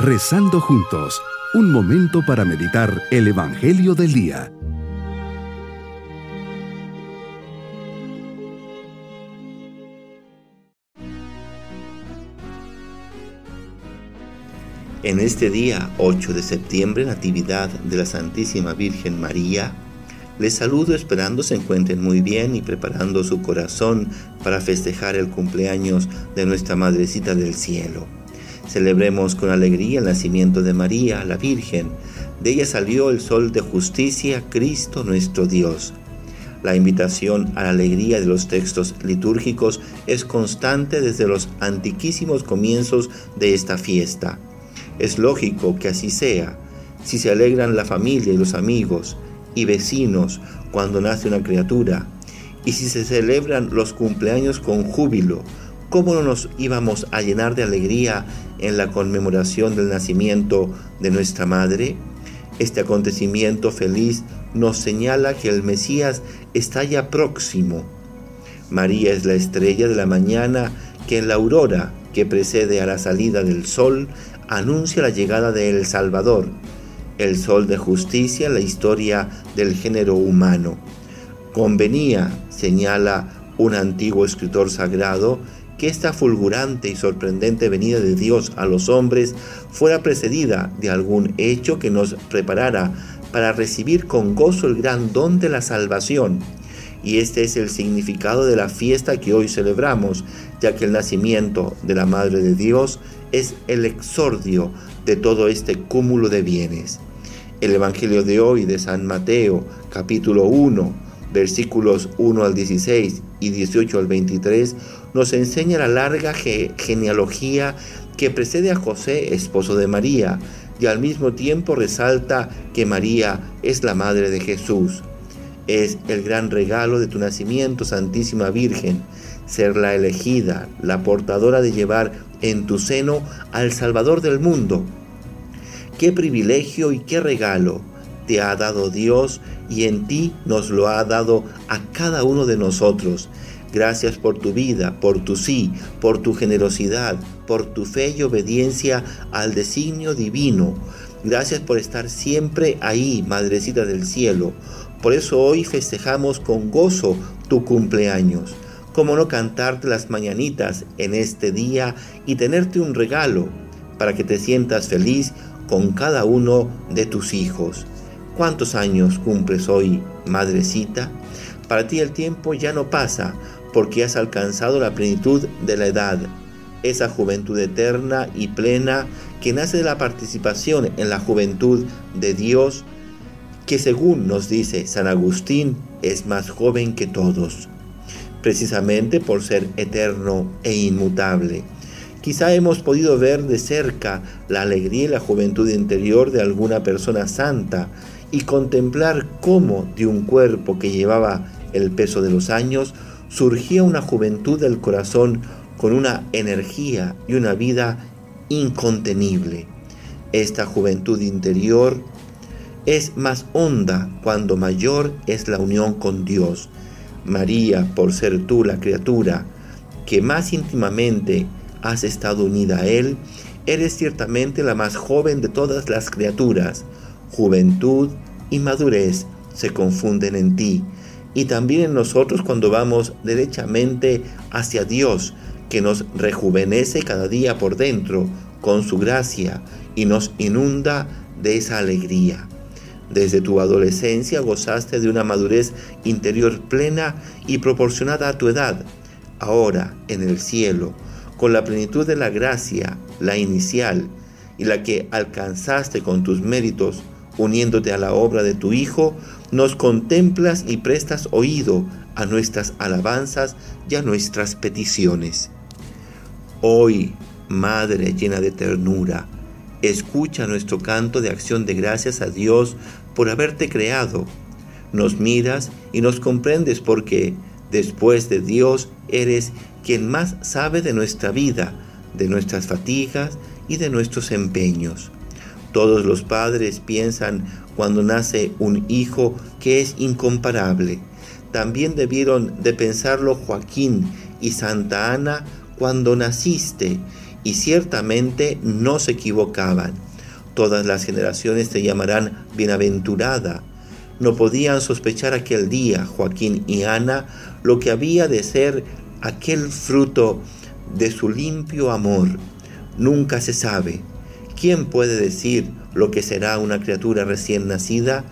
Rezando juntos, un momento para meditar el Evangelio del Día. En este día 8 de septiembre, Natividad de la Santísima Virgen María, les saludo esperando se encuentren muy bien y preparando su corazón para festejar el cumpleaños de nuestra Madrecita del Cielo. Celebremos con alegría el nacimiento de María, la Virgen. De ella salió el sol de justicia, Cristo nuestro Dios. La invitación a la alegría de los textos litúrgicos es constante desde los antiquísimos comienzos de esta fiesta. Es lógico que así sea, si se alegran la familia y los amigos y vecinos cuando nace una criatura, y si se celebran los cumpleaños con júbilo, ¿cómo no nos íbamos a llenar de alegría en la conmemoración del nacimiento de nuestra Madre? Este acontecimiento feliz nos señala que el Mesías está ya próximo. María es la estrella de la mañana que en la aurora que precede a la salida del sol anuncia la llegada del Salvador, el sol de justicia, la historia del género humano. Convenía, señala un antiguo escritor sagrado, que esta fulgurante y sorprendente venida de Dios a los hombres fuera precedida de algún hecho que nos preparara para recibir con gozo el gran don de la salvación. Y este es el significado de la fiesta que hoy celebramos, ya que el nacimiento de la Madre de Dios es el exordio de todo este cúmulo de bienes. El Evangelio de hoy de San Mateo, capítulo 1, versículos 1 al 16 y 18 al 23, nos enseña la larga genealogía que precede a José, esposo de María, y al mismo tiempo resalta que María es la madre de Jesús. Es el gran regalo de tu nacimiento, Santísima Virgen, ser la elegida, la portadora de llevar en tu seno al Salvador del mundo. Qué privilegio y qué regalo te ha dado Dios y en ti nos lo ha dado a cada uno de nosotros. Gracias por tu vida, por tu sí, por tu generosidad, por tu fe y obediencia al designio divino. Gracias por estar siempre ahí, Madrecita del Cielo. Por eso hoy festejamos con gozo tu cumpleaños. ¿Cómo no cantarte las mañanitas en este día y tenerte un regalo para que te sientas feliz con cada uno de tus hijos? ¿Cuántos años cumples hoy, madrecita? Para ti el tiempo ya no pasa porque has alcanzado la plenitud de la edad, esa juventud eterna y plena que nace de la participación en la juventud de Dios, que según nos dice San Agustín, es más joven que todos, precisamente por ser eterno e inmutable. Quizá hemos podido ver de cerca la alegría y la juventud interior de alguna persona santa, y contemplar cómo de un cuerpo que llevaba el peso de los años surgía una juventud del corazón con una energía y una vida incontenible. Esta juventud interior es más honda cuando mayor es la unión con Dios. María, por ser tú la criatura que más íntimamente has estado unida a Él, eres ciertamente la más joven de todas las criaturas juventud y madurez se confunden en ti y también en nosotros cuando vamos derechamente hacia Dios, que nos rejuvenece cada día por dentro con su gracia y nos inunda de esa alegría. Desde tu adolescencia gozaste de una madurez interior plena y proporcionada a tu edad. Ahora, en el cielo, con la plenitud de la gracia, la inicial, y la que alcanzaste con tus méritos, uniéndote a la obra de tu Hijo, nos contemplas y prestas oído a nuestras alabanzas y a nuestras peticiones. Hoy, Madre llena de ternura, escucha nuestro canto de acción de gracias a Dios por haberte creado. Nos miras y nos comprendes porque, después de Dios, eres quien más sabe de nuestra vida, de nuestras fatigas y de nuestros empeños. Todos los padres piensan cuando nace un hijo que es incomparable. También debieron de pensarlo Joaquín y Santa Ana cuando naciste y ciertamente no se equivocaban. Todas las generaciones te llamarán bienaventurada. No podían sospechar aquel día, Joaquín y Ana, lo que había de ser aquel fruto de su limpio amor. Nunca se sabe. ¿Quién puede decir lo que será una criatura recién nacida?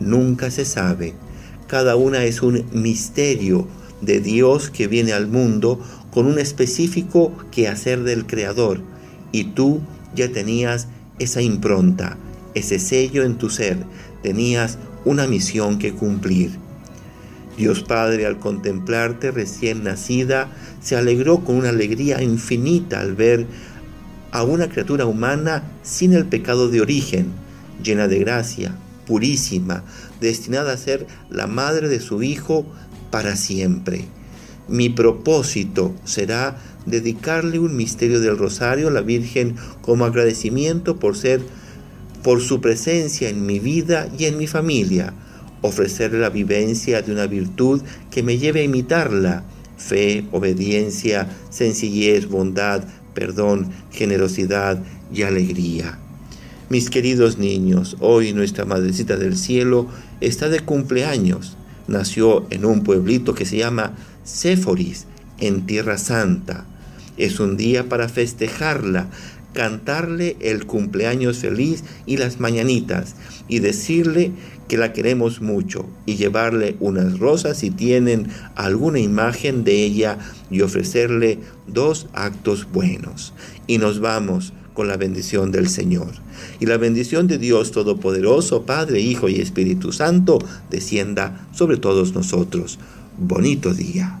Nunca se sabe. Cada una es un misterio de Dios que viene al mundo con un específico quehacer del Creador. Y tú ya tenías esa impronta, ese sello en tu ser, tenías una misión que cumplir. Dios Padre al contemplarte recién nacida, se alegró con una alegría infinita al ver a una criatura humana sin el pecado de origen, llena de gracia, purísima, destinada a ser la madre de su Hijo para siempre. Mi propósito será dedicarle un misterio del rosario a la Virgen como agradecimiento por ser por su presencia en mi vida y en mi familia, ofrecerle la vivencia de una virtud que me lleve a imitarla, fe, obediencia, sencillez, bondad, perdón, generosidad y alegría. Mis queridos niños, hoy nuestra Madrecita del Cielo está de cumpleaños. Nació en un pueblito que se llama Séforis, en Tierra Santa. Es un día para festejarla, cantarle el cumpleaños feliz y las mañanitas y decirle que la queremos mucho y llevarle unas rosas si tienen alguna imagen de ella y ofrecerle dos actos buenos. Y nos vamos con la bendición del Señor. Y la bendición de Dios Todopoderoso, Padre, Hijo y Espíritu Santo, descienda sobre todos nosotros. Bonito día.